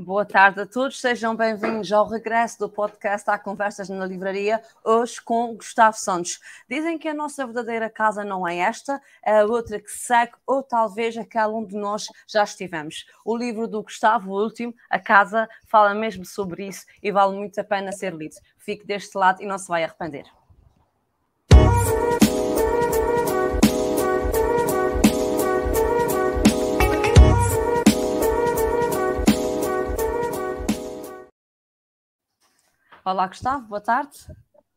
Boa tarde a todos, sejam bem-vindos ao regresso do podcast Há Conversas na Livraria, hoje com Gustavo Santos. Dizem que a nossa verdadeira casa não é esta, é a outra que segue, ou talvez aquela onde nós já estivemos. O livro do Gustavo, o último, A Casa, fala mesmo sobre isso e vale muito a pena ser lido. Fique deste lado e não se vai arrepender. Olá, Gustavo, boa tarde.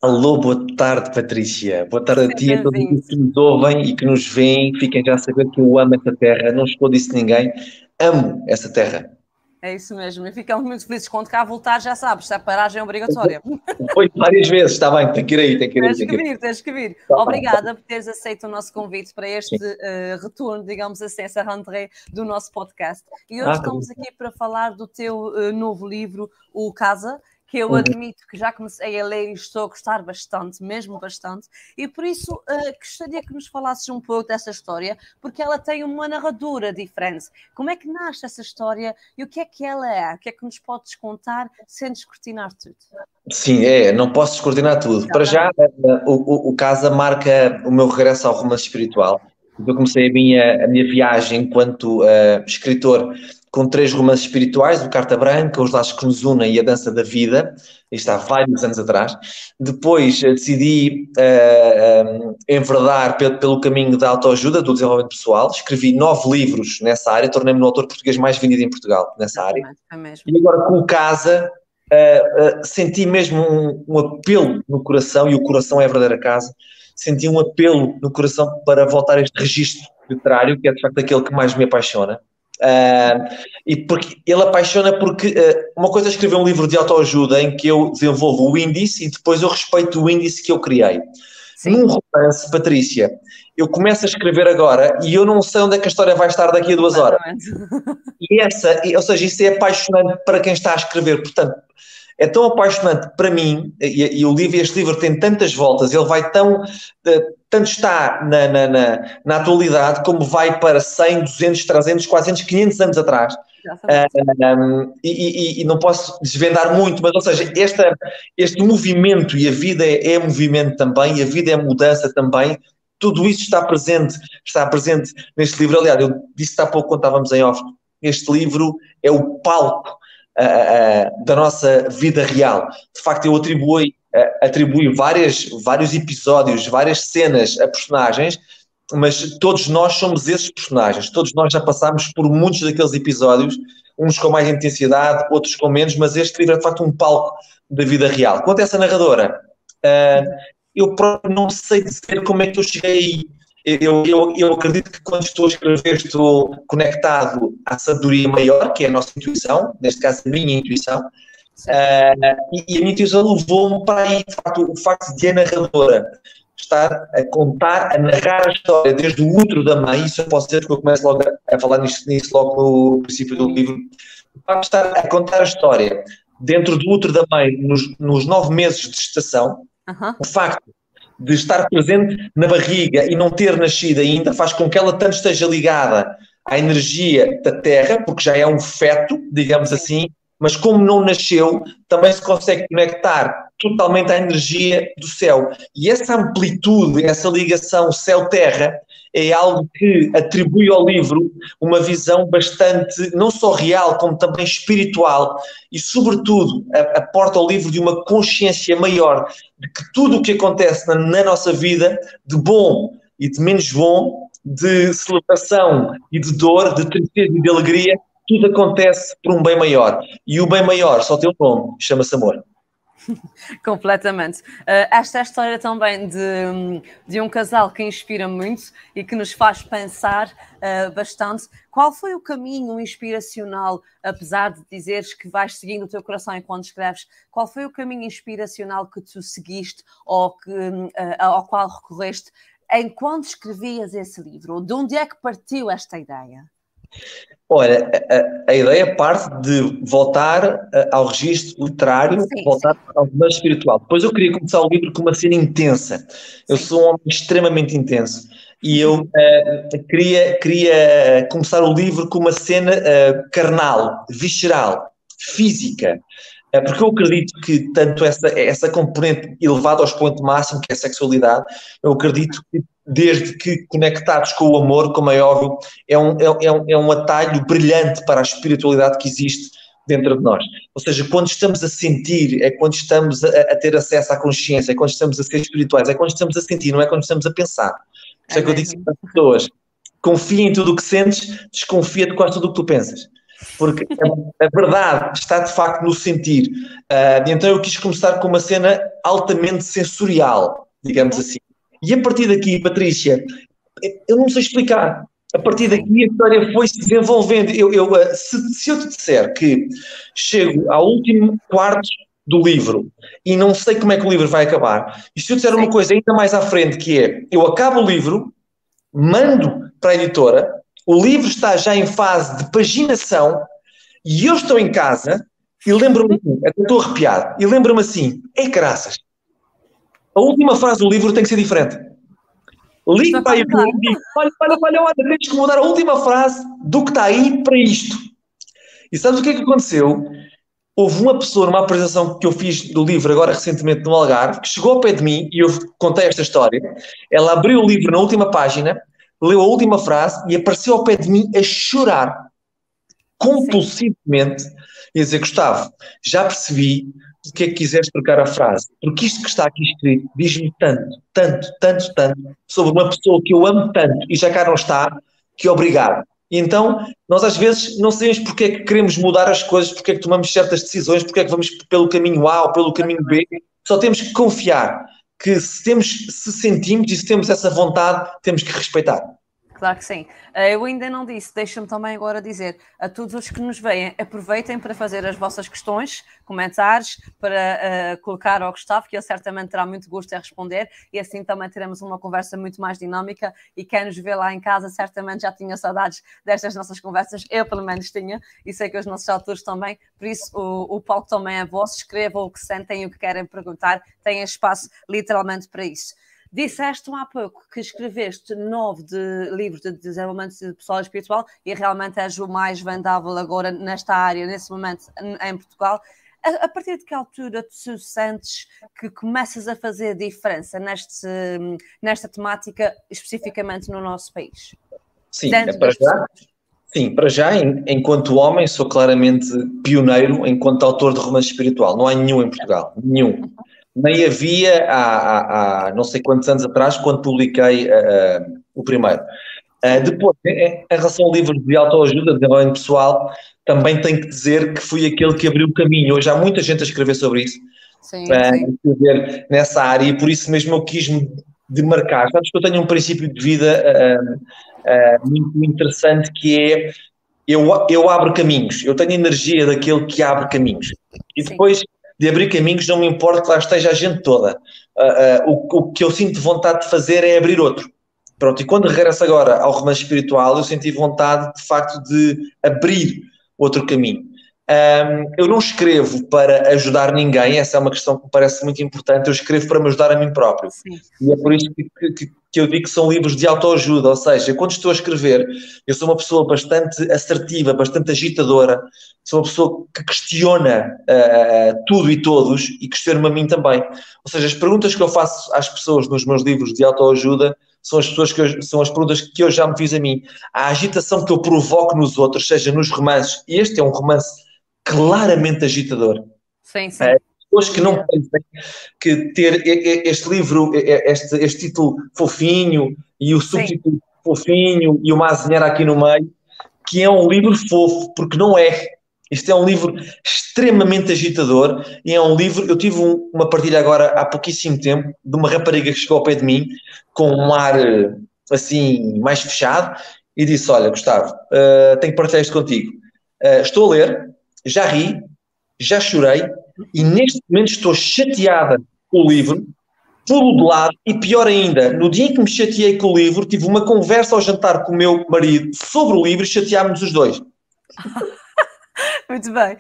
Alô, boa tarde, Patrícia. Boa tarde a ti e a todos que nos ouvem e que nos veem. Fiquem já a saber que eu amo esta terra, não escondo isso ninguém. Amo esta terra. É isso mesmo, e ficamos muito felizes quando cá voltar, já sabes, a paragem é obrigatória. Foi várias vezes, está bem, tem que ir aí, tem que ir aí. Tens que vir, tens que vir. Tá Obrigada por teres aceito o nosso convite para este uh, retorno, digamos assim, essa rentrée do nosso podcast. E hoje ah, estamos aqui para falar do teu uh, novo livro, O Casa, que eu uhum. admito que já comecei a ler e estou a gostar bastante, mesmo bastante, e por isso uh, gostaria que nos falasses um pouco dessa história, porque ela tem uma narradora diferente. Como é que nasce essa história e o que é que ela é? O que é que nos podes contar sem descortinar tudo? Sim, é, não posso descortinar tudo. Para já, eh, o, o, o Casa marca o meu regresso ao romance espiritual. Eu comecei a minha, a minha viagem enquanto uh, escritor com três romances espirituais, o Carta Branca, Os Laços que nos unem e A Dança da Vida, isto há vários anos atrás. Depois uh, decidi uh, uh, enverdar pelo, caminho da autoajuda, do desenvolvimento pessoal, escrevi nove livros nessa área, tornei-me o autor português mais vendido em Portugal, nessa área. É mesmo. E agora com o Casa, senti mesmo um, um apelo no coração, e o coração é a verdadeira casa, senti um apelo no coração para voltar a este registro literário, que é de facto aquele que mais me apaixona Uh, e porque ele apaixona porque uh, uma coisa é escrever um livro de autoajuda em que eu desenvolvo o índice e depois eu respeito o índice que eu criei. Sim. Num romance, Patrícia, eu começo a escrever agora e eu não sei onde é que a história vai estar daqui a duas horas. E essa, ou seja, isso é apaixonante para quem está a escrever. Portanto, é tão apaixonante para mim, e, e o livro, este livro tem tantas voltas, ele vai tão, uh, tanto está na, na, na, na, atualidade como vai para 100, 200, 300, 400, 500 anos atrás. Um, e, e, e, não posso desvendar muito, mas ou seja, esta, este movimento e a vida é, é movimento também, e a vida é mudança também, tudo isso está presente, está presente neste livro. Aliás, eu disse há pouco quando estávamos em off, este livro é o palco da nossa vida real. De facto, eu atribuí, uh, atribuí várias, vários episódios, várias cenas a personagens, mas todos nós somos esses personagens, todos nós já passámos por muitos daqueles episódios, uns com mais intensidade, outros com menos, mas este livro é de facto um palco da vida real. Quanto a essa narradora, uh, eu próprio não sei dizer como é que eu cheguei aí eu, eu, eu acredito que quando estou a escrever estou conectado à sabedoria maior, que é a nossa intuição, neste caso a minha intuição, uh, e, e, a minha intuição levou-me para aí, de facto, o facto de a narradora estar a contar, a narrar a história desde o útero da mãe, isso eu posso dizer que eu começo logo a, a falar nisso, nisso logo no princípio do livro, o facto de estar a contar a história dentro do útero da mãe nos, nos nove meses de gestação, uhum. o facto de estar presente na barriga e não ter nascido ainda faz com que ela tanto esteja ligada à energia da Terra, porque já é um feto, digamos assim, mas como não nasceu, também se consegue conectar totalmente à energia do céu. E essa amplitude, essa ligação céu-terra, é algo que atribui ao livro uma visão bastante, não só real, como também espiritual, e, sobretudo, aporta ao livro de uma consciência maior de que tudo o que acontece na, na nossa vida, de bom e de menos bom, de celebração e de dor, de tristeza e de alegria, tudo acontece por um bem maior. E o bem maior só tem um nome, chama-se amor. Completamente. Uh, esta é a história também de, de um casal que inspira muito e que nos faz pensar uh, bastante. Qual foi o caminho inspiracional, apesar de dizeres que vais seguindo o teu coração enquanto escreves, qual foi o caminho inspiracional que tu seguiste ou que, uh, ao qual recorreste enquanto escrevias esse livro? De onde é que partiu esta ideia? Olha, a, a, ideia parte de voltar ao registro literário, sim, voltar sim. ao romance espiritual. Depois eu queria começar o livro com uma cena intensa. Eu sim. sou um homem extremamente intenso e eu uh, queria, queria começar o livro com uma cena uh, carnal, visceral, física. Porque eu acredito que tanto essa, essa componente elevada ao expoente máximo, que é a sexualidade, eu acredito que desde que conectados com o amor, como é óbvio, é um, é, um, é um atalho brilhante para a espiritualidade que existe dentro de nós. Ou seja, quando estamos a sentir, é quando estamos a, a, ter acesso à consciência, é quando estamos a ser espirituais, é quando estamos a sentir, não é quando estamos a pensar. Isso é, é que eu digo às pessoas: confia em tudo o que sentes, desconfia de quase tudo o que tu pensas. Porque a, a verdade está de facto no sentir. Uh, então eu quis começar com uma cena altamente sensorial, digamos assim. E a partir daqui, Patrícia, eu não sei explicar. A partir daqui a história foi se desenvolvendo. Eu, eu ah, se, se, eu te disser que chego ao último quarto do livro e não sei como é que o livro vai acabar, e se eu disser uma coisa ainda mais à frente, que é, eu acabo o livro, mando para a editora, o livro está já em fase de paginação e eu estou em casa e lembro-me assim, até estou arrepiado, e lembro-me assim, é graças. A última frase do livro tem que ser diferente. Ligue para aí e digo, olha, olha, olha, olha, tens que mudar a última frase do que está aí para isto. E sabes o que é que aconteceu? Houve uma pessoa numa apresentação que eu fiz do livro agora recentemente no Algarve, que chegou ao pé de mim e eu contei esta história. Ela abriu o livro na última página leu a última frase e apareceu ao pé de mim a chorar compulsivamente e a dizer: Gustavo, já percebi o que é que quiseres trocar a frase, porque isto que está aqui escrito diz-me tanto, tanto, tanto, tanto sobre uma pessoa que eu amo tanto e já cá não está, que obrigado. Então, nós às vezes não sabemos porque é que queremos mudar as coisas, porque é que tomamos certas decisões, porque é que vamos pelo caminho A ou pelo caminho B. Só temos que confiar que se, temos, se sentimos e se temos essa vontade, temos que respeitar. Claro que sim. Eh, eu ainda não disse, deixa-me também agora dizer a todos os que nos veem, aproveitem para fazer as vossas questões, comentários, para uh, colocar ao Gustavo, que ele certamente terá muito gosto em responder, e assim também teremos uma conversa muito mais dinâmica. E quem nos vê lá em casa certamente já tinha saudades destas nossas conversas, eu pelo menos tinha, e sei que os nossos autores também. Por isso, o, o palco também é vosso, escrevam o que sentem e o que querem perguntar, têm espaço literalmente para isso. Disseste há pouco que escreveste nove de livros de desenvolvimento pessoal e espiritual e realmente és o mais vendável agora nesta área, nesse momento, em Portugal. A, a partir de que altura tu sentes que começas a fazer diferença neste, nesta temática, especificamente no nosso país? Sim, é para já, sim, para já, enquanto homem, sou claramente pioneiro enquanto autor de romance espiritual. Não há nenhum em Portugal, nenhum nem havia há, há, há, não sei quantos anos atrás, quando publiquei uh, uh, o primeiro. Uh, depois, em, relação ao livro de autoajuda, de desenvolvimento pessoal, também tenho que dizer que fui aquele que abriu o caminho. Hoje há muita gente a escrever sobre isso, sim, sim. escrever nessa área, e por isso mesmo eu quis me demarcar. Sabes que eu tenho um princípio de vida muito interessante que é eu, eu abro caminhos, eu tenho energia daquele que abre caminhos. E depois sim de abrir caminhos, não me importa que lá esteja a gente toda. Uh, uh, o, o, que eu sinto vontade de fazer é abrir outro. Pronto, e quando regresso agora ao romance espiritual, eu senti vontade, de facto, de abrir outro caminho. Um, eu não escrevo para ajudar ninguém, essa é uma questão que me parece muito importante. Eu escrevo para me ajudar a mim próprio. Sim. E é por isso que, que, que, eu digo que são livros de autoajuda. Ou seja, quando estou a escrever, eu sou uma pessoa bastante assertiva, bastante agitadora, sou uma pessoa que questiona uh, tudo e todos e questiona-me a mim também. Ou seja, as perguntas que eu faço às pessoas nos meus livros de autoajuda são as pessoas que eu, são as perguntas que eu já me fiz a mim. A agitação que eu provoco nos outros, seja nos romances, e este é um romance claramente agitador. Sim, sim. É, pessoas que não pensem que ter este livro, este, este título fofinho e o subtítulo sim. fofinho e uma azinheira aqui no meio, que é um livro fofo, porque não é. Este é um livro extremamente agitador e é um livro. Eu tive um, uma partilha agora há pouquíssimo tempo de uma rapariga que chegou ao pé de mim com um ar assim mais fechado e disse: Olha, Gustavo, uh, tenho que partilhar isto contigo. Uh, estou a ler, já ri, já chorei e neste momento estou chateada com o livro, pulo de lado e pior ainda, no dia em que me chateei com o livro, tive uma conversa ao jantar com o meu marido sobre o livro e chateámos os dois. Muito bem.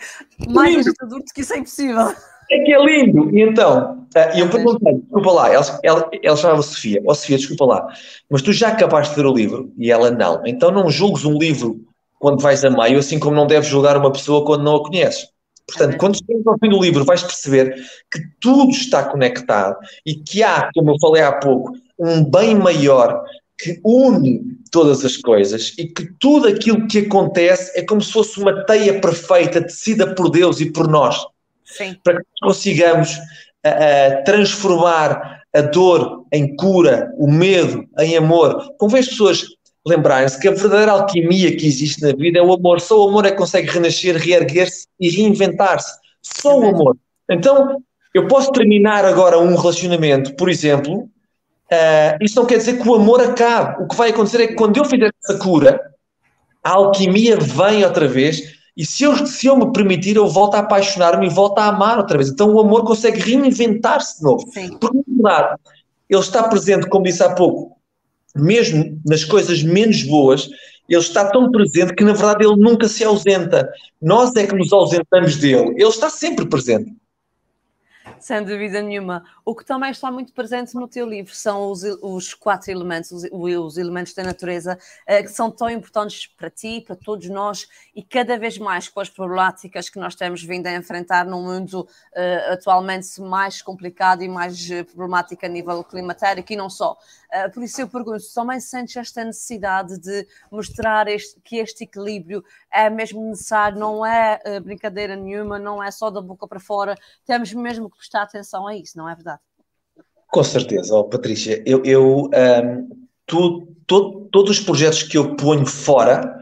Mais agitador do que isso é impossível. É que é lindo. E então, uh, eu perguntei, desculpa lá, ela, ela, ela chamava Sofia, ó oh, Sofia, desculpa lá, mas tu já acabaste de ler o livro? E ela não. Então não julgues um livro quando vais a meio, assim como não deves julgar uma pessoa quando não a conheces. Portanto, é quando chegamos ao fim do livro, vais perceber que tudo está conectado e que há, como eu falei há pouco, um bem maior que une todas as coisas e que tudo aquilo que acontece é como se fosse uma teia perfeita tecida por Deus e por nós. Sim. Para que consigamos uh, transformar a dor em cura, o medo em amor. Convém as pessoas lembrarem-se que a verdadeira alquimia que existe na vida é o amor. Só o amor é que consegue renascer, reerguer-se e reinventar-se. Só o amor. Então, eu posso terminar agora um relacionamento, por exemplo, uh, isso não quer dizer que o amor acabe. O que vai acontecer é que quando eu fizer essa cura, a alquimia vem outra vez e se eu, se eu me permitir, eu volto a apaixonar-me e volto a amar outra vez. Então o amor consegue reinventar-se de novo. Sim. Porque, na verdade, ele está presente, como disse há pouco, mesmo nas coisas menos boas, ele está tão presente que, na verdade, ele nunca se ausenta. Nós é que nos ausentamos dele. Ele está sempre presente sem dúvida nenhuma. O que também está muito presente no teu livro são os, os quatro elementos, os, os, elementos da natureza, uh, que são tão importantes para ti, para todos nós, e cada vez mais com as problemáticas que nós temos vindo a enfrentar num mundo uh, atualmente mais complicado e mais eh, problemático a nível climatério, e não só. Uh, por isso eu pergunto, também sentes esta necessidade de mostrar este, que este equilíbrio é mesmo necessário, não é uh, brincadeira nenhuma, não é só da boca para fora, temos mesmo que prestar atenção a isso, não é verdade? Com certeza, oh, Patrícia, eu, eu um, tu, todos os projetos que eu ponho fora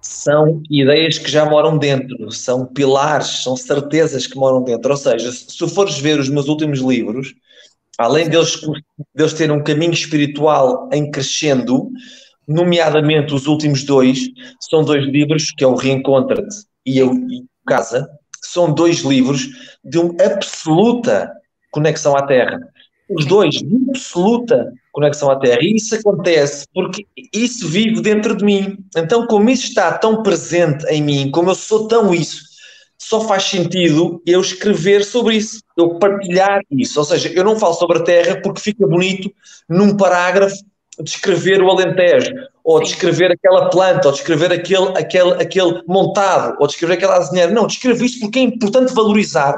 são ideias que já moram dentro, são pilares, são certezas que moram dentro. Ou seja, se fores ver os meus últimos livros, além deles, deles terem um caminho espiritual em crescendo, nomeadamente os últimos dois, são dois livros, que é o Reencontra-te e o Casa, são dois livros de uma absoluta conexão à Terra. Os dois de absoluta conexão à Terra. E isso acontece porque isso vive dentro de mim. Então, como isso está tão presente em mim, como eu sou tão isso, só faz sentido eu escrever sobre isso, eu partilhar isso. Ou seja, eu não falo sobre a Terra porque fica bonito num parágrafo descrever o Alentejo, ou descrever aquela planta, ou descrever aquele, aquele, aquele montado, ou descrever aquela azinheira. Não, descrevo isso porque é importante valorizar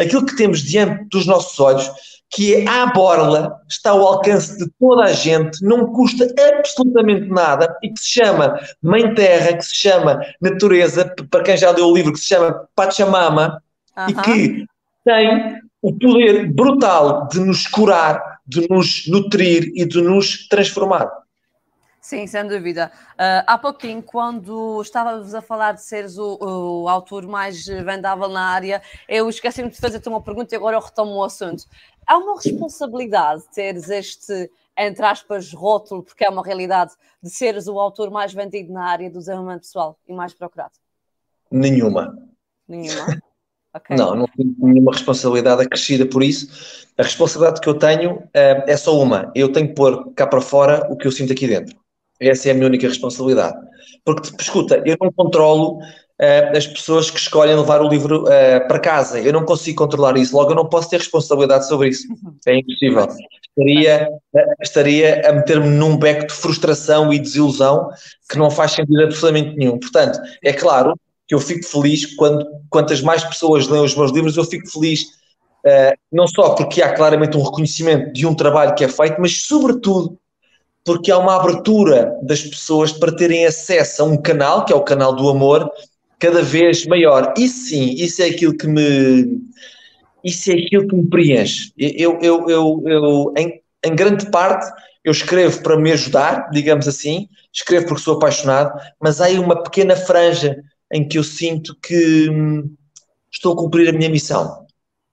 aquilo que temos diante dos nossos olhos, que é à borla, está ao alcance de toda a gente, não custa absolutamente nada e que se chama Mãe Terra, que se chama Natureza, para quem já leu o livro, que se chama Pachamama, uh -huh. e que tem o poder brutal de nos curar, de nos nutrir e de nos transformar. Sim, sem dúvida. Uh, há pouquinho, quando estávamos a falar de seres o, o autor mais vendável na área, eu esqueci-me de fazer-te uma pergunta e agora eu retomo o assunto. Há uma responsabilidade teres este, entre aspas, rótulo, porque é uma realidade, de seres o autor mais vendido na área do desenvolvimento pessoal e mais procurado? Nenhuma. Nenhuma? Okay. Não, não tenho nenhuma responsabilidade acrescida por isso. A responsabilidade que eu tenho uh, é só uma. Eu tenho que pôr cá para fora o que eu sinto aqui dentro. Essa é a minha única responsabilidade. Porque, escuta, eu não controlo uh, as pessoas que escolhem levar o livro uh, para casa. Eu não consigo controlar isso. Logo, eu não posso ter responsabilidade sobre isso. É impossível. Estaria, estaria a meter-me num beco de frustração e desilusão que não faz sentido absolutamente nenhum. Portanto, é claro que eu fico feliz quando quantas mais pessoas leem os meus livros, eu fico feliz. Uh, não só porque há claramente um reconhecimento de um trabalho que é feito, mas sobretudo porque há uma abertura das pessoas para terem acesso a um canal, que é o canal do amor, cada vez maior. E sim, isso é aquilo que me. Isso é aquilo que me preenche. Eu, eu, eu, eu em, em grande parte, eu escrevo para me ajudar, digamos assim, escrevo porque sou apaixonado, mas há aí uma pequena franja em que eu sinto que hum, estou a cumprir a minha missão.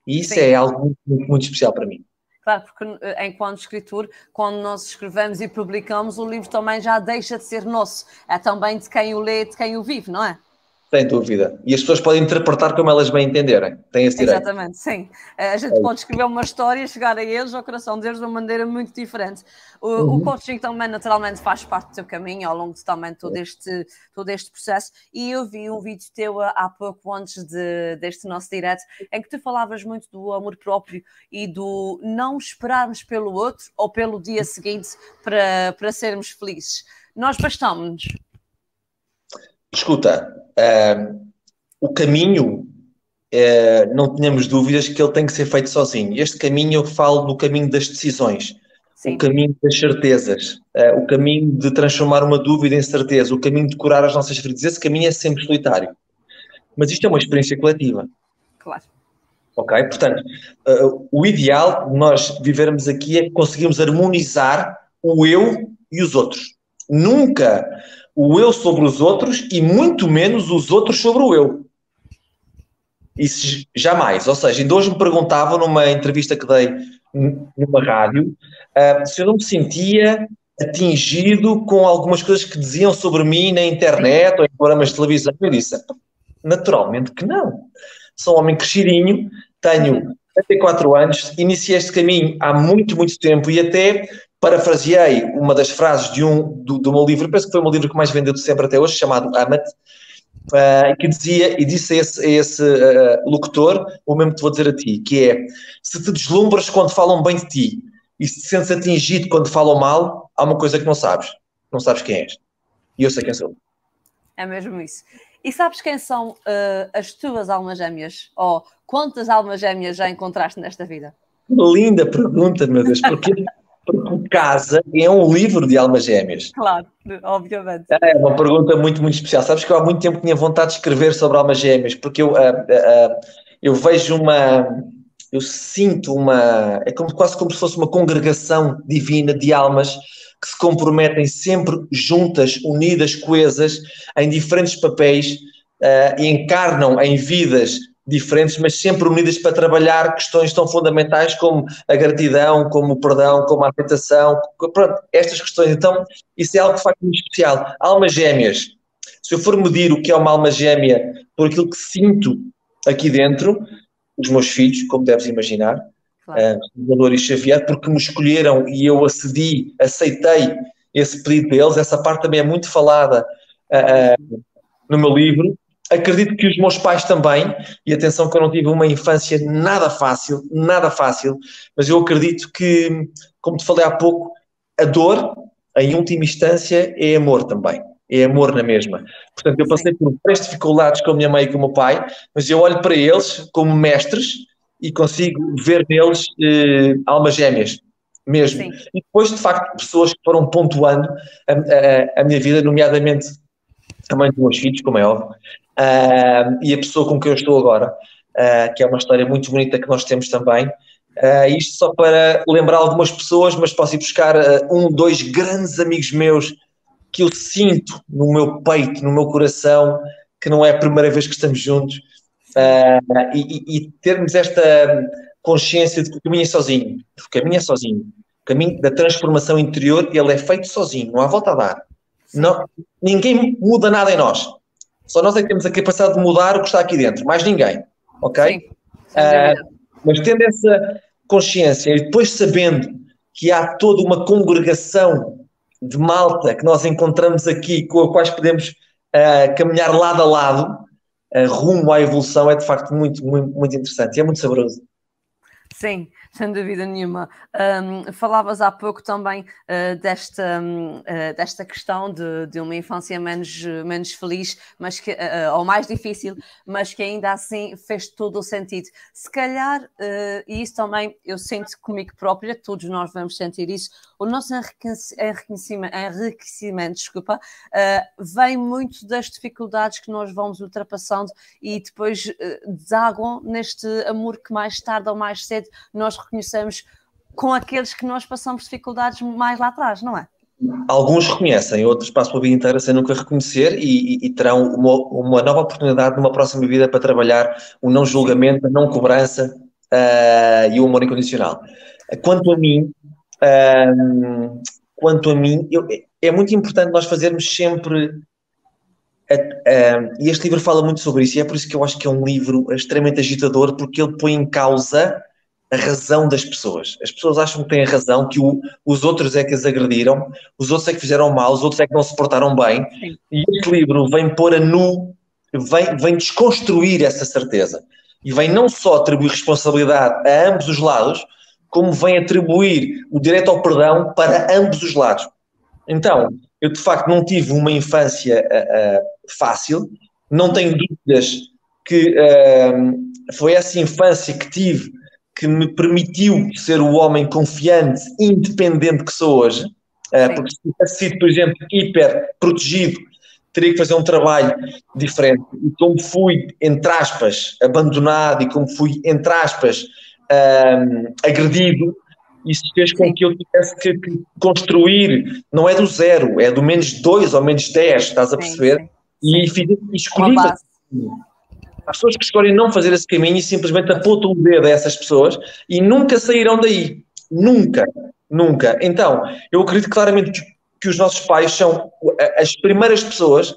E isso Sim. é algo muito, muito especial para mim. Claro, porque eh, enquanto escritor, quando nós escrevemos e publicamos, o livro também já deixa de ser nosso. É também de quem o lê, de quem o vive, não é? Sem dúvida. E as pessoas podem interpretar como elas bem entenderem. Tem esse direito. Exatamente, sim. Eh, a gente é pode escrever uma história e chegar a eles, ao coração deles, de uma maneira muito diferente. O, uhum. o coaching também, naturalmente, faz parte do teu caminho ao longo de também todo este, todo este processo. E eu vi um vídeo teu há pouco antes de, deste nosso direto, em que tu falavas muito do amor próprio e do não esperarmos pelo outro ou pelo dia seguinte para, para sermos felizes. Nós bastamos-nos Escuta, uh, o caminho uh, não tenhamos dúvidas que ele tem que ser feito sozinho. Este caminho eu falo do caminho das decisões, Sim. o caminho das certezas, uh, o caminho de transformar uma dúvida em certeza, o caminho de curar as nossas feridas. Esse caminho é sempre solitário. Mas isto é uma experiência coletiva. Claro. Ok? Portanto, uh, o ideal de nós vivermos aqui é que conseguimos harmonizar o eu e os outros. Nunca o eu sobre os outros e muito menos os outros sobre o eu. Isso jamais. Ou seja, ainda hoje me perguntavam numa entrevista que dei numa rádio uh, se eu não me sentia atingido com algumas coisas que diziam sobre mim na internet ou em programas de televisão. Eu disse, naturalmente que não. Sou um homem crescidinho, tenho 34 anos, iniciei este caminho há muito, muito tempo e até parafraseei uma das frases de um do, do meu livro, penso que foi o meu livro que mais vendeu de sempre até hoje, chamado Amat, uh, que dizia, e disse a esse, a esse uh, locutor, o mesmo que te vou dizer a ti, que é, se te deslumbras quando falam bem de ti e se te sentes atingido quando falam mal, há uma coisa que não sabes, não sabes quem és. E eu sei quem sou. É mesmo isso. E sabes quem são uh, as tuas almas gêmeas? Ou quantas almas gêmeas já encontraste nesta vida? Linda pergunta, meu Deus, porque, porque Casa é um livro de almas gêmeas. Claro, obviamente. É uma pergunta muito, muito especial. Sabes que eu há muito tempo tinha vontade de escrever sobre almas gêmeas, porque eu, uh, uh, eu vejo uma. Eu sinto uma. É como, quase como se fosse uma congregação divina de almas que se comprometem sempre juntas, unidas, coesas, em diferentes papéis uh, e encarnam em vidas diferentes, mas sempre unidas para trabalhar questões tão fundamentais como a gratidão, como o perdão, como a aceitação, pronto, estas questões. Então, isso é algo que faz muito especial. Almas gêmeas. Se eu for medir o que é uma alma gêmea por aquilo que sinto aqui dentro, os meus filhos, como deves imaginar, claro. uh, e Xavier, porque me escolheram e eu acedi, aceitei esse pedido deles, essa parte também é muito falada uh, no meu livro. Acredito que os meus pais também, e atenção que eu não tive uma infância nada fácil, nada fácil, mas eu acredito que, como te falei há pouco, a dor, em última instância, é amor também é amor na mesma. Portanto, eu passei por várias dificuldades com a minha mãe e com o meu pai, mas eu olho para eles como mestres e consigo ver neles eh, almas gêmeas, mesmo. Sim. E depois, de facto, pessoas que foram pontuando a, a, a, minha vida, nomeadamente a mãe dos meus filhos, como é óbvio, uh, e a pessoa com quem eu estou agora, uh, que é uma história muito bonita que nós temos também. Uh, isto só para lembrar algumas pessoas, mas posso ir buscar um, dois grandes amigos meus que eu sinto no meu peito, no meu coração, que não é a primeira vez que estamos juntos, e, e, termos esta consciência de que o caminho é sozinho, o caminho é sozinho, o caminho da transformação interior, ele é feito sozinho, não há volta a dar. Não, ninguém muda nada em nós. Só nós é que temos a capacidade de mudar o que está aqui dentro, mais ninguém. Ok? Uh, mas tendo essa consciência e depois sabendo que há toda uma congregação de malta que nós encontramos aqui, com a quais podemos uh, caminhar lado a lado, rumo à evolução é de facto muito, muito, muito interessante e é muito saboroso. Sim, sem dúvida nenhuma. Um, falavas há pouco também uh, desta, um, uh, desta questão de, de, uma infância menos, menos feliz, mas que, uh, ou mais difícil, mas que ainda assim fez todo o sentido. Se calhar, e isso também eu sinto comigo própria, todos nós vamos sentir isso, o nosso enriquecimento, enriquecimento desculpa, vem muito das dificuldades que nós vamos ultrapassando e depois desaguam neste amor que mais tarde ou mais cedo nós reconhecemos com aqueles que nós passamos dificuldades mais lá atrás, não é? Alguns reconhecem, outros passam a vida inteira sem nunca reconhecer e, e, e terão uma, uma, nova oportunidade numa próxima vida para trabalhar o não julgamento, a não cobrança uh, e o amor incondicional. Quanto a mim, uh, quanto a mim, eu, é muito importante nós fazermos sempre e este livro fala muito sobre isso, e é por isso que eu acho que é um livro extremamente agitador, porque ele põe em causa a razão das pessoas. As pessoas acham que têm a razão, que o, os outros é que as agrediram, os outros é que fizeram mal, os outros é que não se portaram bem. Sim. E este livro vem pôr a nu, vem, vem desconstruir essa certeza. E vem não só atribuir responsabilidade a ambos os lados, como vem atribuir o direito ao perdão para ambos os lados. Então, eu de facto não tive uma infância uh, uh, fácil, não tenho dúvidas que uh, foi essa infância que tive que me permitiu ser o homem confiante, independente que sou hoje. Uh, porque se tivesse sido, por exemplo, hiper protegido, teria que fazer um trabalho diferente. E como fui, entre aspas, abandonado e como fui, entre aspas, uh, agredido, isso fez com que eu tivesse que, construir, não é do zero, é do menos dois ou menos dez, estás a perceber? Sim, sim. E, fiz, escolhi. Há pessoas que escolhem não fazer esse caminho e simplesmente apontam o dedo a essas pessoas e nunca sairão daí. Nunca, nunca. Então, eu acredito claramente que, que os nossos pais são as primeiras pessoas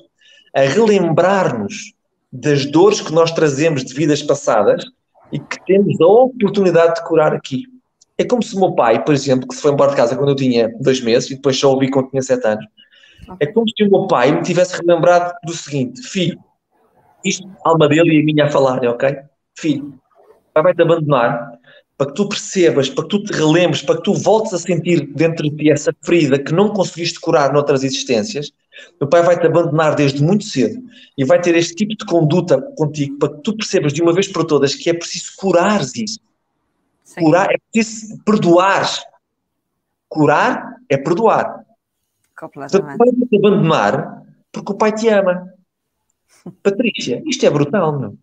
a relembrar-nos das dores que nós trazemos de vidas passadas e que temos a oportunidade de curar aqui. É como se o meu pai, por exemplo, que se foi embora de casa quando eu tinha dois meses e depois só ouvi quando tinha sete anos, é como se o meu pai me tivesse relembrado do seguinte: filho, isto, a alma dele e a minha a falar, ok? Filho, o pai vai te abandonar para que tu percebas, para que tu te relembres, para que tu voltes a sentir dentro de ti essa ferida que não conseguiste curar noutras existências. O pai vai te abandonar desde muito cedo e vai ter este tipo de conduta contigo para que tu percebas de uma vez por todas que é preciso curares isso. Sim. Curar, é preciso perdoar. Curar é perdoar. Completamente. O pai vai te abandonar porque o pai te ama. Patrícia, isto é brutal, não?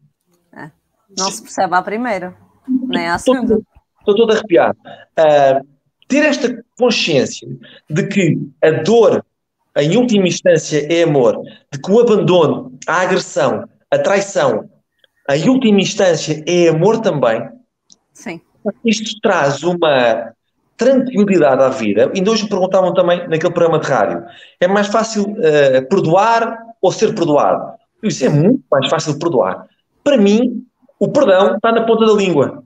É. Não se percebe à primeira, nem à segunda. Estou todo arrepiado. Uh, ter esta consciência de que a dor, em última instância, é amor, de que o abandono, a agressão, a traição, em última instância, é amor também. Sim. Isto traz uma tranquilidade à vida. E hoje me perguntavam também naquele programa de rádio: é mais fácil uh, perdoar ou ser perdoado? Isso é muito mais fácil de perdoar. Para mim, o perdão está na ponta da língua.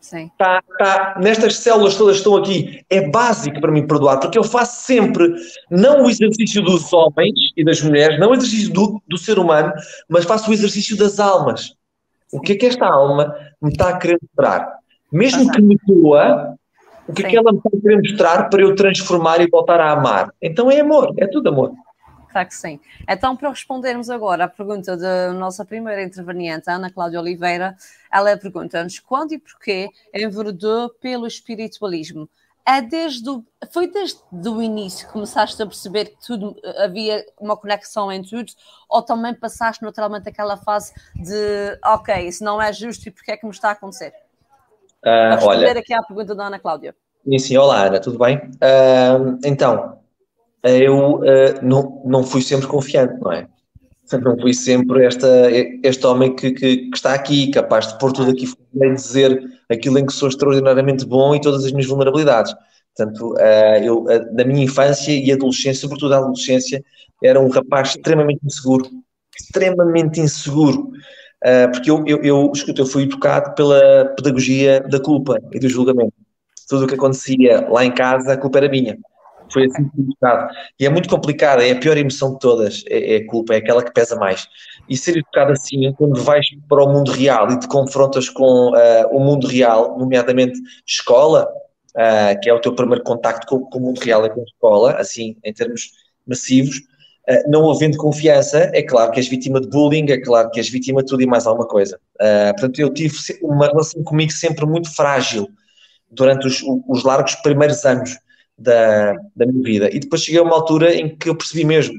Sim. Está, está nestas células todas que estão aqui. É básico para mim perdoar, porque eu faço sempre, não o exercício dos homens e das mulheres, não o exercício do, do ser humano, mas faço o exercício das almas. O que é que esta alma me está a querer mostrar? Mesmo que me doa, o que Sim. é que ela me está a querer mostrar para eu transformar e voltar a amar? Então é amor, é tudo amor. Que sim. Então, para respondermos agora à pergunta da nossa primeira interveniente, Ana Cláudia Oliveira, ela pergunta-nos quando e porquê enveredou pelo espiritualismo? É desde o, foi desde o início que começaste a perceber que tudo havia uma conexão em tudo, ou também passaste naturalmente aquela fase de ok, isso não é justo e porquê é que me está a acontecer? Uh, responder olha, aqui à pergunta da Ana Cláudia. Sim, sim, olá Ana, tudo bem? Uh, então, eu uh, não, não fui sempre confiante, não é? Não fui sempre esta, este homem que, que, que está aqui, capaz de pôr tudo aqui e dizer aquilo em que sou extraordinariamente bom e todas as minhas vulnerabilidades. Portanto, uh, eu, uh, na minha infância e adolescência, sobretudo a adolescência, era um rapaz extremamente inseguro. Extremamente inseguro. Porque eu, eu, eu, eu fui educado pela pedagogia da culpa e do julgamento. Tudo o que acontecia lá em casa, a culpa era minha. Foi assim educado. E é muito complicado, é a pior emoção de todas, é, é, a culpa, é aquela que pesa mais. E ser educado assim, quando vais para o mundo real e te confrontas com uh, o mundo real, nomeadamente escola, uh, que é o teu primeiro contacto com, com, o mundo real, é com a escola, assim, em termos massivos, uh, não havendo confiança, é claro que és vítima de bullying, é claro que és vítima de tudo e mais alguma coisa. portanto, eu tive uma relação comigo sempre muito frágil durante os, os largos primeiros anos da, da minha vida. E depois cheguei a uma altura em que eu percebi mesmo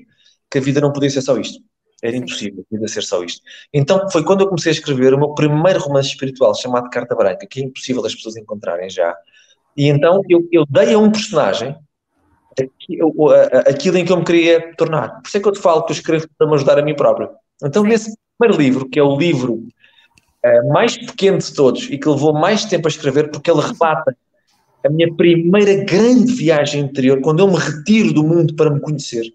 que a vida não podia ser só isto. Era impossível a vida ser só isto. Então foi quando eu comecei a escrever o meu primeiro romance espiritual chamado Carta Branca, que é impossível as pessoas encontrarem já. E então eu, eu dei a um personagem aquilo em que eu me queria tornar. Por isso é que eu te falo que eu escrevo para me ajudar a mim próprio. Então, nesse primeiro livro, que é o livro uh, mais pequeno de todos e que levou mais tempo a escrever, porque ele rebata a minha primeira grande viagem interior, quando eu me retiro do mundo para me conhecer.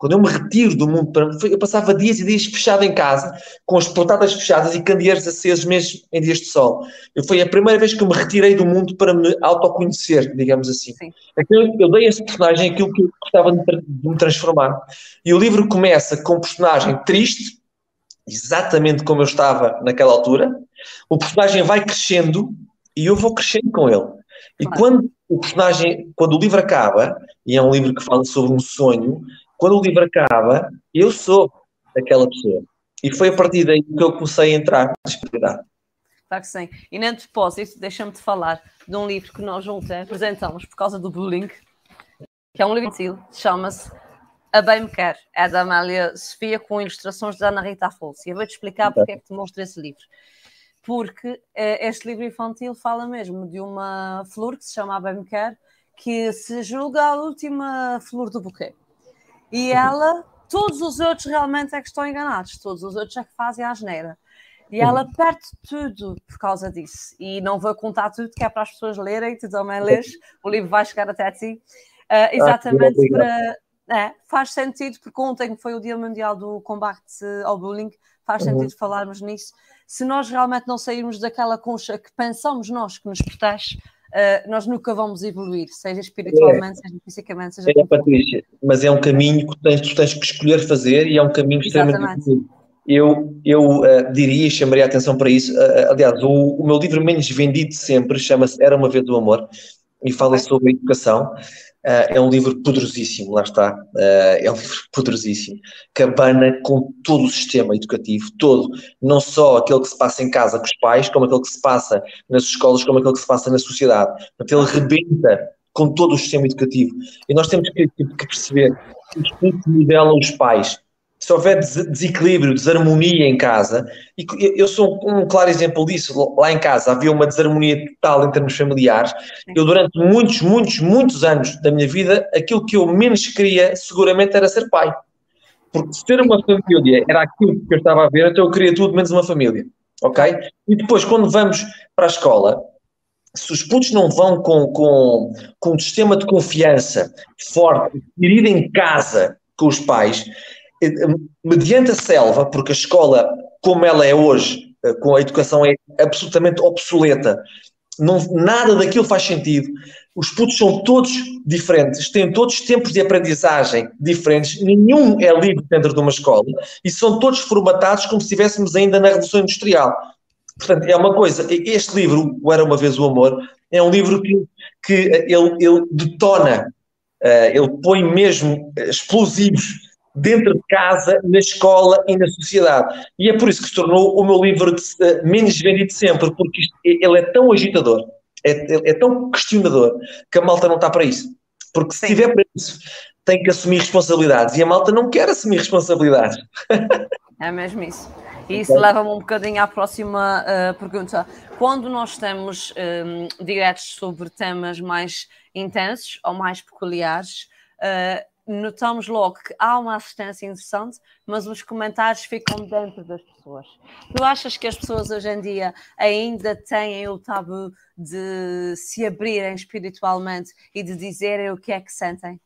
Quando eu me retiro do mundo para eu passava dias e dias fechado em casa, com as portadas fechadas e candeeiros acesos mesmo em dias de sol. Eu, foi a primeira vez que eu me retirei do mundo para me autoconhecer, digamos assim. Então eu dei a esse personagem aquilo que eu gostava de me transformar. E o livro começa com um personagem triste, exatamente como eu estava naquela altura. O personagem vai crescendo e eu vou crescendo com ele. E claro. quando o personagem, quando o livro acaba, e é um livro que fala sobre um sonho, quando o livro acaba, eu sou aquela pessoa. E foi a partir daí que eu comecei a entrar na espiritualidade. Claro que sim. E nem de propósito, deixa-me te falar de um livro que nós ontem apresentamos por causa do bullying, que é um livro infantil, chama-se A Bem Me Quer, é da Amália Sofia, com ilustrações da Ana Rita Afonso. E eu vou-te explicar porque é que te mostro esse livro. Porque eh, este livro infantil fala mesmo de uma flor que se chama A Quer, que se julga a última flor do buquê. E uhum. ela, todos os outros realmente é que estão enganados, todos os outros é que fazem a asneira. E uhum. ela perde tudo por causa disso. E não vou contar tudo, que é para as pessoas lerem, tu também lês, o livro vai chegar até ti. Uh, exatamente ah, para. É, faz sentido, porque ontem foi o Dia Mundial do Combate ao Bullying, faz uhum. sentido falarmos nisso. Se nós realmente não sairmos daquela concha que pensamos nós que nos protege, uh, nós nunca vamos evoluir, seja espiritualmente, é. seja fisicamente, seja. É, Patrícia, mas é um caminho que tens, tu tens que escolher fazer e é um caminho extremamente difícil. Eu, eu uh, diria e chamaria a atenção para isso. Uh, aliás, o, o, meu livro menos vendido sempre chama-se Era uma Vez do Amor e fala sobre a educação. Uh, é um livro poderosíssimo, lá está. Uh, é um livro poderosíssimo. Cabana com todo o sistema educativo, todo. Não só aquele que se passa em casa com os pais, como aquele que se passa nas escolas, como aquele que se passa na sociedade. Portanto, ele rebenta com todo o sistema educativo. E nós temos que, que perceber que os modelam os pais se houver desequilíbrio, desarmonia em casa, e eu sou um claro exemplo disso, lá em casa havia uma desarmonia total em termos familiares, eu durante muitos, muitos, muitos anos da minha vida, aquilo que eu menos queria seguramente era ser pai. Porque ter uma família era aquilo que eu estava a ver, então eu queria tudo menos uma família, ok? E depois quando vamos para a escola, se os putos não vão com, com, com um sistema de confiança forte, adquirido em casa com os pais, mediante a selva, porque a escola, como ela é hoje, eh, com a educação é absolutamente obsoleta, não, nada daquilo faz sentido. Os putos são todos diferentes, têm todos tempos de aprendizagem diferentes, nenhum é livre dentro de uma escola e são todos formatados como se estivéssemos ainda na Revolução Industrial. Portanto, é uma coisa. Este livro, O Era uma Vez o Amor, é um livro que, que ele, ele detona, uh, ele põe mesmo explosivos dentro de casa, na escola e na sociedade. E é por isso que se tornou o meu livro de, uh, menos vendido sempre, porque isto, ele é tão agitador, é, é, tão questionador, que a malta não está para isso. Porque se estiver para isso, tem que assumir responsabilidades. E a malta não quer assumir responsabilidades. É mesmo isso. E isso leva-me um bocadinho à próxima uh, pergunta. Quando nós temos um, diretos sobre temas mais intensos ou mais peculiares, uh, notamos logo que há uma assistência interessante, mas os comentários ficam dentro das pessoas. Tu achas que as pessoas hoje em dia ainda têm o tabu de se abrirem espiritualmente e de dizerem o que é que sentem?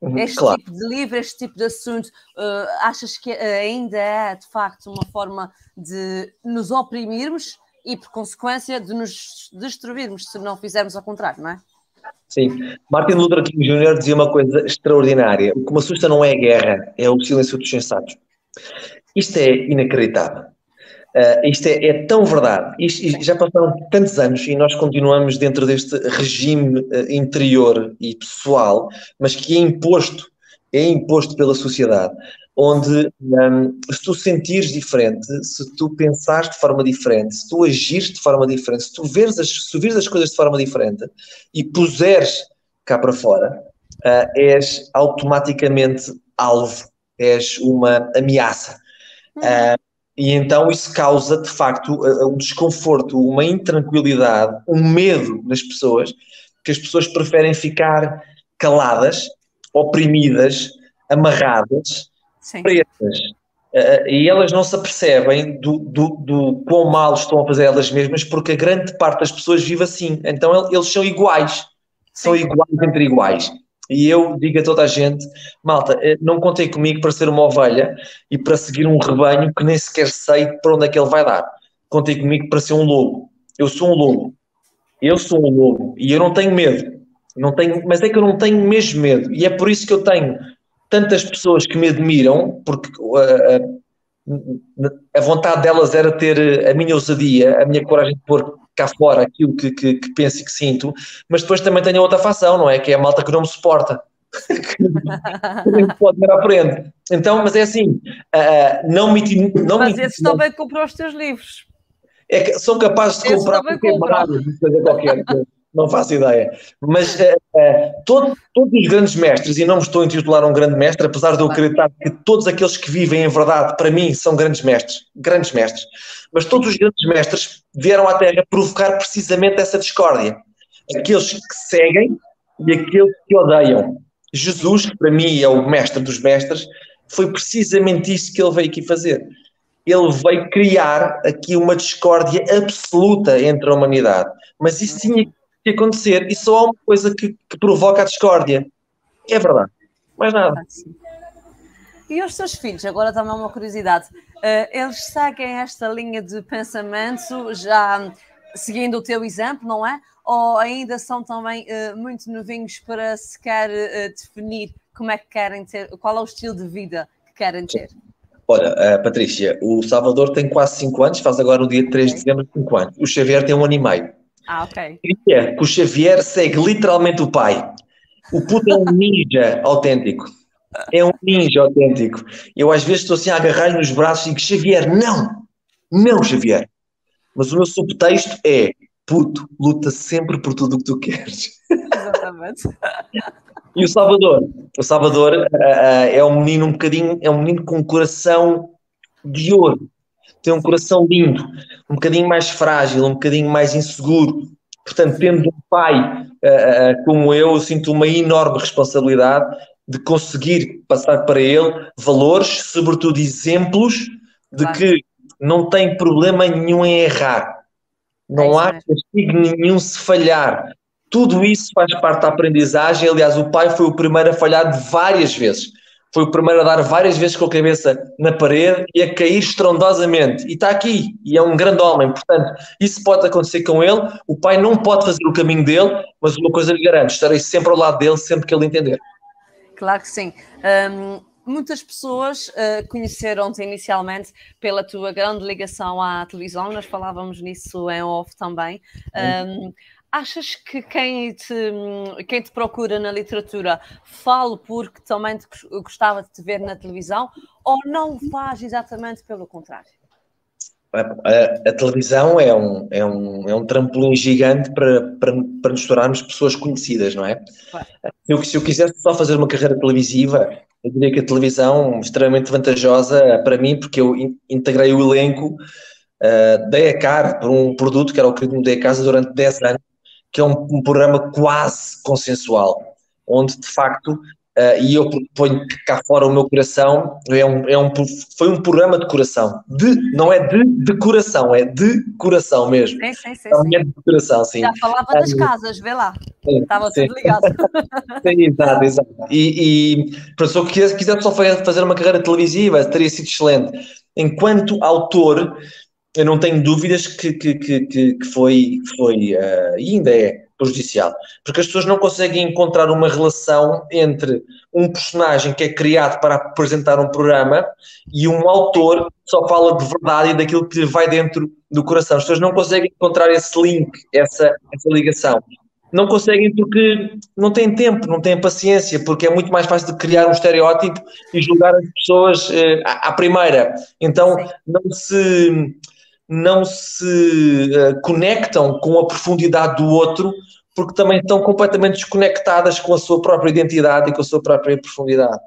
Uhum, este claro. tipo de livro, este tipo de assunto, uh, achas que ainda é de facto uma forma de nos oprimirmos e, por consequência, de nos destruirmos se não fizermos ao contrário, não é? Sim. Martin Luther King Jr. dizia uma coisa extraordinária: o que me assusta não é a guerra, é o silêncio dos sensatos. Isto é inacreditável. Uh, isto é, é, tão verdade. Isto, já passaram tantos anos e nós continuamos dentro deste regime uh, interior e pessoal, mas que é imposto, é imposto pela sociedade onde um, se tu sentires diferente, se tu pensares de forma diferente, se tu agires de forma diferente, se tu vires as, se vires as coisas de forma diferente e puseres cá para fora, uh, és automaticamente alvo, és uma ameaça. Uh, e então isso causa, de facto, um desconforto, uma intranquilidade, um medo nas pessoas, que as pessoas preferem ficar caladas, oprimidas, amarradas, Sim. pretas. Uh, e elas não se apercebem do, do, do quão mal estão a fazer elas mesmas, porque a grande parte das pessoas vive assim. Então eles são iguais. São Sim. iguais entre iguais. E eu digo a toda a gente, malta, eh, não contei comigo para ser uma ovelha e para seguir um rebanho que nem sequer sei para onde é que ele vai dar. Contei comigo para ser um lobo. Eu sou um lobo. Eu sou um lobo e eu não tenho medo. Não tenho, mas é que eu não tenho mesmo medo. E é por isso que eu tenho tantas pessoas que me admiram, porque uh, a vontade delas era ter a minha ousadia, a minha coragem de pôr cá fora aquilo que, que, que penso e que sinto, mas depois também tenho outra facção, não é? Que é a malta que não me suporta. que pode ir à frente. Então, mas é assim, uh, não me. Não mas me, esses também comprou os teus livros. é que são capazes de comprar quebrado, coisa qualquer. Não faço ideia. Mas uh, uh, todo, todos os grandes mestres, e não me estou a intitular um grande mestre, apesar de eu acreditar que todos aqueles que vivem em verdade, para mim, são grandes mestres, grandes mestres. Mas todos os grandes mestres vieram à Terra provocar precisamente essa discórdia. Aqueles que seguem e aqueles que odeiam. Jesus, que para mim é o mestre dos mestres, foi precisamente isso que ele veio aqui fazer. Ele veio criar aqui uma discórdia absoluta entre a humanidade. Mas isso tinha que acontecer e só há uma coisa que, que provoca a discórdia. É verdade. Mais nada. E os teus filhos, agora também uma curiosidade, uh, eles seguem esta linha de pensamento já seguindo o teu exemplo, não é? Ou ainda são também uh, muito novinhos para sequer uh, definir como é que querem ter, qual é o estilo de vida que querem ter? Olha, Patrícia, o Salvador tem quase 5 anos, faz agora no dia 3 okay. de dezembro 5 anos. O Xavier tem um ano e meio. Ah, ok. Que o Xavier segue literalmente o pai. O puto é um ninja autêntico. É um ninja autêntico. Eu às vezes estou assim a agarrar-lhe nos braços e digo, Xavier, não! Não, Xavier! Mas o meu subtexto é, puto, luta sempre por tudo o que tu queres. Exatamente. E o Salvador? O Salvador uh, uh, é um menino um bocadinho, é um menino com um coração de ouro. Tem um coração lindo, um bocadinho mais frágil, um bocadinho mais inseguro. Portanto, tendo um pai uh, como eu, eu sinto uma enorme responsabilidade de conseguir passar para ele valores, sobretudo exemplos, de claro. que não tem problema nenhum em errar. Não é há castigo nenhum se falhar. Tudo isso faz parte da aprendizagem. Aliás, o pai foi o primeiro a falhar várias vezes. Foi o primeiro a dar várias vezes com a cabeça na parede e a cair estrondosamente. E está aqui. E é um grande homem. Portanto, isso pode acontecer com ele. O pai não pode fazer o caminho dele, mas uma coisa lhe garanto: estarei sempre ao lado dele, sempre que ele entender. Claro que sim. Um, muitas pessoas uh, conheceram-te inicialmente pela tua grande ligação à televisão, nós falávamos nisso em off também. Um, achas que quem te, quem te procura na literatura fala porque também te gostava de te ver na televisão ou não faz exatamente pelo contrário? A, a, a, televisão é um, é, um, é um trampolim gigante para, para, para nos tornarmos pessoas conhecidas, não é? Claro. Se, eu, se eu quisesse só fazer uma carreira televisiva, eu diria que a televisão é extremamente vantajosa para mim, porque eu integrei o elenco, uh, dei a cara por um produto que era o que me dei a casa durante 10 anos, que é um, um programa quase consensual, onde de facto Uh, e eu ponho cá fora o meu coração, é um, é um, foi um programa de coração, de, não é de decoração, é de coração mesmo. Sim, sim, sim. É de coração, sim. Já falava das casas, vê lá, sim, estava sim. tudo ligado. sim, exato, exato. E, e para se eu quisesse, quisesse só fazer uma carreira televisiva, teria sido excelente. Enquanto autor, eu não tenho dúvidas que, que, que, que foi, foi uh, e ainda é prejudicial, porque as pessoas não conseguem encontrar uma relação entre um personagem que é criado para apresentar um programa e um autor que só fala de verdade e daquilo que vai dentro do coração. As pessoas não conseguem encontrar esse link, essa, essa ligação. Não conseguem porque não têm tempo, não têm paciência, porque é muito mais fácil de criar um estereótipo e julgar as pessoas eh, à, à primeira. Então não se não se uh, conectam com a profundidade do outro, porque também estão completamente desconectadas com a sua própria identidade e com a sua própria profundidade.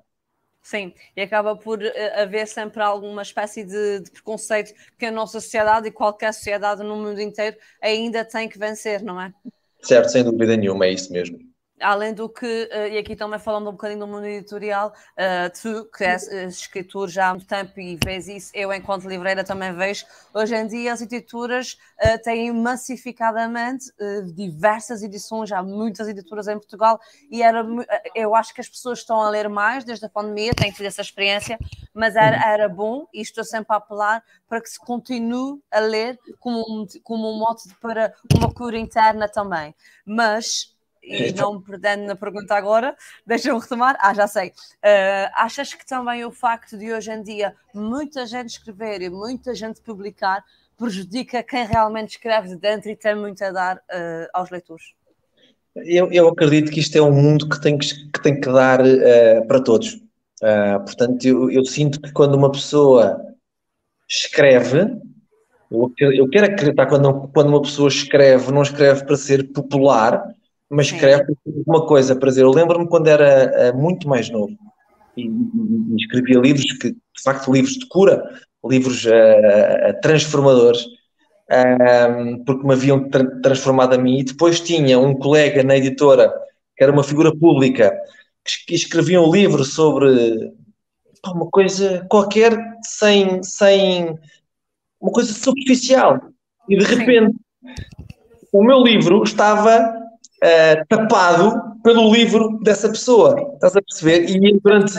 Sim, e acaba por uh, haver sempre alguma espécie de, de, preconceito que a nossa sociedade e qualquer sociedade no mundo inteiro ainda tem que vencer, não é? Certo, sem dúvida nenhuma, é isso mesmo. Além do que, eh, e aqui também falando um bocadinho do mundo editorial, uh, tu que és eh, escritor já há muito tempo e vês isso, eu enquanto livreira também vejo, hoje em dia as editoras têm massificadamente diversas edições, há muitas editoras em Portugal e era, eu acho que as pessoas estão a ler mais desde a pandemia, tenho tido essa experiência, mas era, uhum. era bom e estou sempre a apelar para que se continue a ler como um, como um modo para uma cura interna também. Mas e então... não me perdendo na pergunta agora, deixa-me retomar. Ah, já sei. Uh, achas que também o facto de hoje em dia muita gente escrever e muita gente publicar prejudica quem realmente escreve de dentro e tem muito a dar uh, aos leitores? Eu, eu, acredito que isto é um mundo que tem que, que, tem que dar uh, para todos. portanto, eu, eu sinto que quando uma pessoa escreve, Eu, eu quero acreditar quando, quando uma pessoa escreve, não escreve para ser popular, mas para ser uma coisa, para dizer. Eu lembro-me quando era uh, muito mais novo e, e, escrevia livros que, de facto, livros de cura, livros uh, transformadores, um, porque me haviam tra transformado a mim. E depois tinha um colega na editora, que era uma figura pública, que escrevia um livro sobre uma coisa qualquer sem, sem uma coisa superficial. E de repente o meu livro estava uh, tapado pelo livro dessa pessoa. Estás a perceber? E durante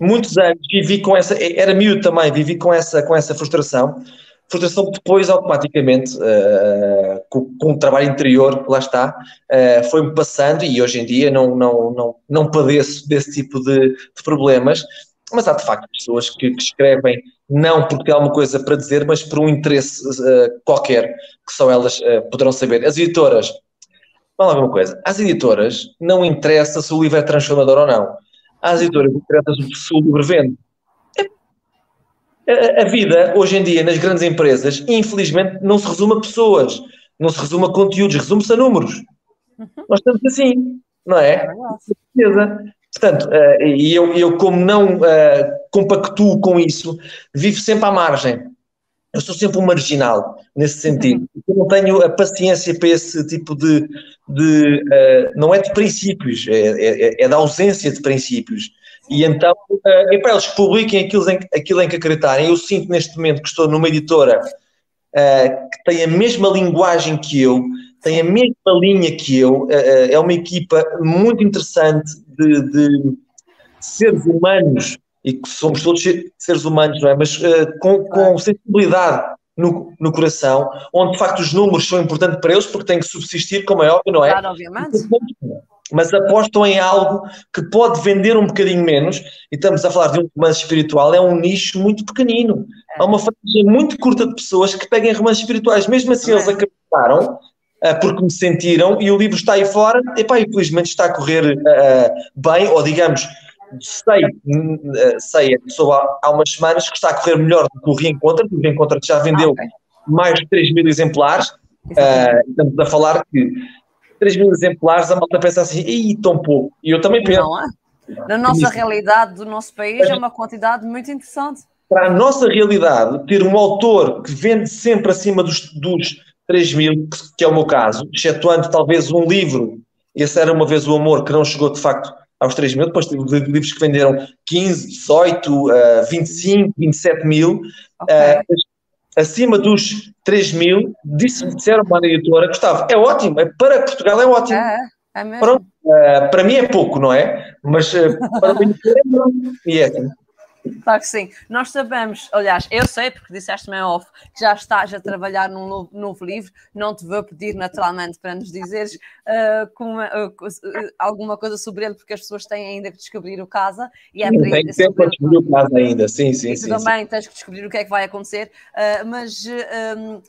muitos anos vivi com essa, era miúdo também, vivi com essa, com essa frustração. Frustração que depois, automaticamente, uh, com, com o trabalho interior, lá está, uh, foi-me passando e hoje em dia não, não, não, não padeço desse tipo de, de problemas mas há de facto pessoas que, que, escrevem não porque têm alguma coisa para dizer, mas por um interesse uh, qualquer que só elas poderão saber. As editoras, vamos lá ver uma coisa, às editoras não interessa se o livro é transformador ou não. Às editoras interessa se o livro vende. A, a vida, hoje em dia, nas grandes empresas, infelizmente, não se resume a pessoas, não se resume a conteúdos, resume-se a números. Uhum. Nós estamos assim, não é? É verdade. Portanto, uh, e eu, eu, como não uh, compactuo com isso, vivo sempre à margem. Eu sou sempre um marginal nesse sentido. Uhum. Eu não tenho a paciência para esse tipo de. de uh, não é de princípios, é, é, é, da ausência de princípios. E então, uh, é para eles que publiquem aquilo em, aquilo em que acreditarem. Eu sinto neste momento que estou numa editora uh, que tem a mesma linguagem que eu, tem a mesma linha que eu, é uma equipa muito interessante, de, de seres humanos, e que somos todos seres humanos, não é? Mas uh, com, com sensibilidade no, no coração, onde de facto os números são importantes para eles, porque têm que subsistir, como é óbvio, não é? Claro, obviamente. Mas apostam em algo que pode vender um bocadinho menos, e estamos a falar de um romance espiritual, é um nicho muito pequenino. É. Há uma faixa muito curta de pessoas que peguem romances espirituais, mesmo assim é. eles acreditaram, uh, porque me sentiram e o livro está aí fora, e pá, infelizmente está a correr uh, bem, ou digamos, sei, uh, sei soube há, há umas semanas que está a correr melhor do que o Reencontro, o Reencontro já vendeu ah, okay. mais de 3 mil exemplares, uh, estamos a falar que 3 mil exemplares, a malta pensa assim, e tão pouco, e eu também penso. Não é? Na nossa realidade do nosso país é uma quantidade muito interessante. Para a nossa realidade, ter um autor que vende sempre acima dos, dos 3 mil, que é o meu caso, excetuando talvez um livro, esse era uma vez o amor, que não chegou de facto aos 3 mil, depois tive livros que venderam 15, 18, uh, 25, 27 mil, okay. uh, acima dos 3 mil, disse, disseram para a editora, Gustavo, é ótimo, é, para Portugal é ótimo. É, é mesmo. Pronto, uh, para mim é pouco, não é? Mas uh, para editor é e é assim. Claro que sim. Nós sabemos, aliás, eu sei, porque disseste-me off, que já estás a trabalhar num novo, novo, livro. Não te vou pedir naturalmente para nos dizeres uh, uh, alguma coisa sobre ele, porque as pessoas têm ainda que descobrir o casa. E é tem tempo para descobrir o casa ainda, sim, sim. E sim, também sim. tens que descobrir o que é que vai acontecer. Uh, mas um,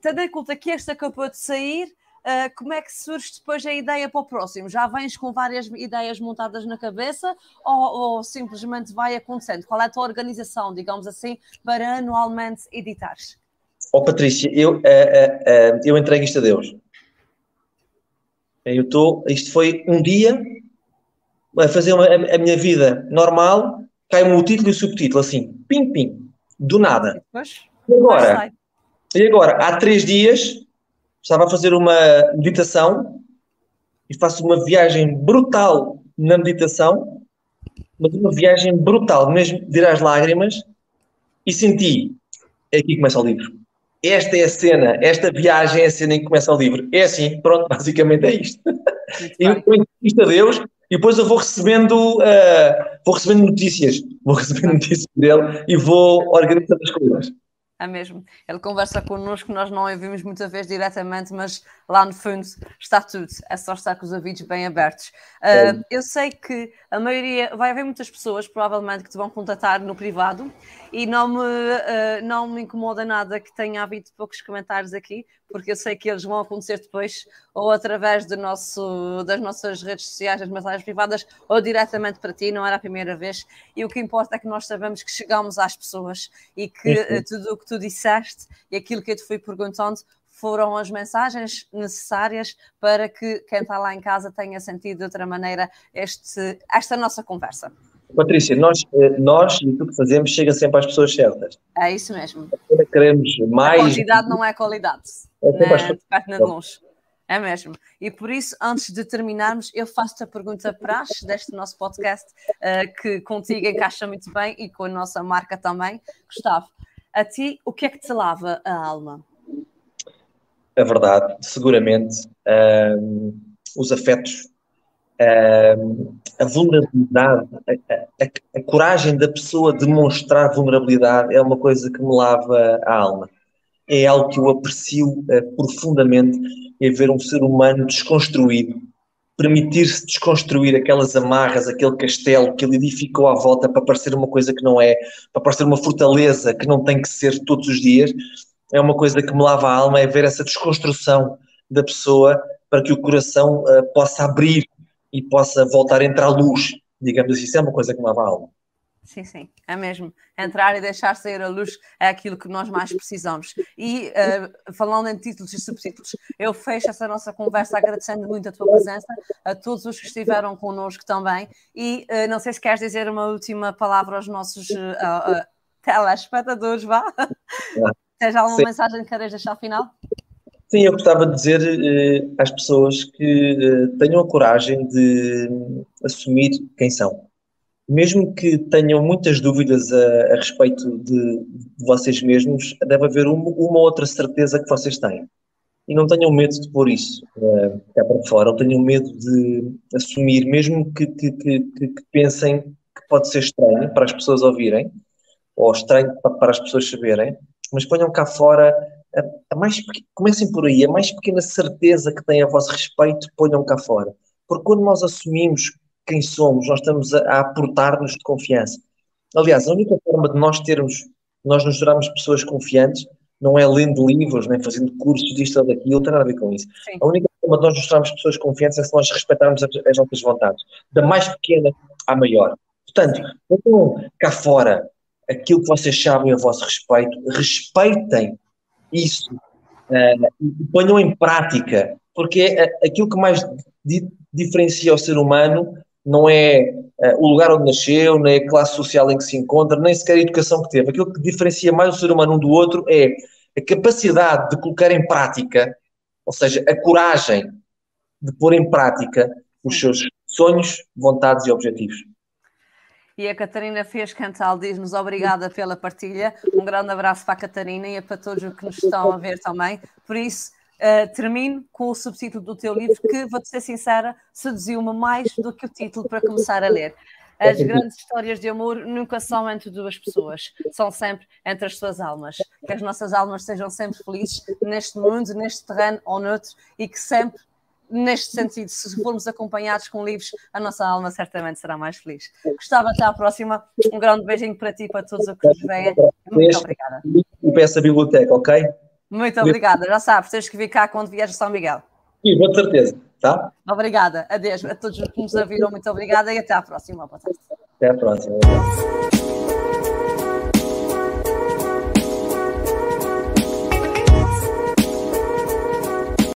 tendo em conta que este acabou de sair. Uh, como é que surge depois a ideia para o próximo? Já vens com várias ideias montadas na cabeça ou, ou, simplesmente vai acontecendo? Qual é a tua organização, digamos assim, para anualmente editares? Oh, Patrícia, eu, uh, eu entrego isto a Deus. Eu estou, isto foi um dia a fazer uma, a, a, minha vida normal, cai-me o título e o subtítulo, assim, pim, pim, do nada. e agora? E agora, há três dias, estava a fazer uma meditação e faço uma viagem brutal na meditação, mas uma viagem brutal, mesmo de ir às lágrimas, e senti, é aqui que começa o livro. Esta é a cena, esta viagem é a cena em que começa o livro. É assim, pronto, basicamente é isto. eu entrego isto a Deus e depois eu vou recebendo, uh, vou recebendo notícias, vou recebendo notícias dele e vou organizando as coisas. É mesmo. Ele conversa connosco, nós não ouvimos muitas vezes diretamente, mas lá no fundo está tudo. É só estar com os ouvidos bem abertos. Uh, eu sei que a maioria, vai haver muitas pessoas, provavelmente, que te vão contatar no privado e não me, uh, não me incomoda nada que tenha havido poucos comentários aqui, porque eu sei que eles vão acontecer depois, ou através do nosso, das nossas redes sociais, das mensagens privadas, ou diretamente para ti, não era a primeira vez. E o que importa é que nós sabemos que chegamos às pessoas e que uh, tudo o que tu disseste e aquilo que eu te fui perguntando foram as mensagens necessárias para que quem está lá em casa tenha sentido de outra maneira este, esta nossa conversa. Patrícia, nós, eh, nós e tudo que fazemos chega sempre às pessoas certas. É isso mesmo. Queremos mais. A quantidade não é qualidade. É sempre às pessoas... de longe. É mesmo. E por isso, antes de terminarmos, eu faço-te a pergunta praxe deste nosso podcast, uh, que contigo encaixa muito bem e com a nossa marca também. Gustavo, a ti, o que é que te lava a alma? a verdade, seguramente, um, os afetos, a vulnerabilidade, a, a, a, coragem da pessoa demonstrar vulnerabilidade é uma coisa que me lava a alma. É algo que eu aprecio uh, profundamente, é ver um ser humano desconstruído, permitir-se desconstruir aquelas amarras, aquele castelo que ele edificou à volta para parecer uma coisa que não é, para parecer uma fortaleza que não tem que ser todos os dias, é uma coisa que me lava a alma, é ver essa desconstrução da pessoa para que o coração uh, possa abrir e possa voltar a entrar luz, digamos assim, isso é uma coisa que me lava a alma. Sim, sim, é mesmo. Entrar e deixar sair a luz é aquilo que nós mais precisamos. E uh, falando em títulos e subtítulos, eu fecho essa nossa conversa agradecendo muito a tua presença, a todos os que estiveram connosco também. E uh, não sei se queres dizer uma última palavra aos nossos uh, telespectadores, vá. Tens alguma Sim. mensagem que queres deixar ao final? Sim, eu gostava de dizer eh, às pessoas que eh, tenham a coragem de assumir quem são. Mesmo que tenham muitas dúvidas a, a respeito de, de, vocês mesmos, deve haver uma, uma, outra certeza que vocês têm. E não tenham medo de pôr isso uh, cá para fora, ou tenham medo de assumir, mesmo que, que, que, que pensem que pode ser estranho para as pessoas ouvirem, ou estranho para, para as pessoas saberem, mas ponham cá fora a, mais comecem por aí, a mais pequena certeza que têm a vosso respeito, ponham cá fora. Porque quando nós assumimos quem somos, nós estamos a, a aportar-nos de confiança. Aliás, a única forma de nós termos, nós nos tornarmos pessoas confiantes, não é lendo livros, nem fazendo cursos disto ou daquilo, não tem nada a ver com isso. Sim. A única forma de nós nos tornarmos pessoas confiantes é se nós respeitarmos as, as nossas vontades, da mais pequena à maior. Portanto, cá fora, aquilo que vocês sabem a vosso respeito, respeitem isso uh, e ponham em prática, porque é aquilo que mais di diferencia o ser humano não é uh, o lugar onde nasceu, nem a classe social em que se encontra, nem sequer a educação que teve. Aquilo que diferencia mais o ser humano um do outro é a capacidade de colocar em prática, ou seja, a coragem de pôr em prática os seus sonhos, vontades e objetivos. E a Catarina fez cantal, diz-nos obrigada pela partilha. Um grande abraço para a Catarina e para todos os que nos estão a ver também. Por isso, uh, termino com o subtítulo do teu livro, que, vou-te ser sincera, seduziu-me mais do que o título para começar a ler. As grandes histórias de amor nunca são entre duas pessoas, são sempre entre as suas almas. Que as nossas almas sejam sempre felizes neste mundo, neste terreno ou noutro e que sempre neste sentido, se formos acompanhados com livros, a nossa alma certamente será mais feliz. Gostava, até à próxima. Um grande beijinho para ti e para todos os que nos veem. Muito obrigada. E peço a biblioteca, ok? Muito obrigada. Já sabes, tens que vir cá quando vieres a São Miguel. Sim, com certeza. Tá? Obrigada. Adeus a todos que nos ouviram. Muito obrigada e até à próxima. Até à próxima.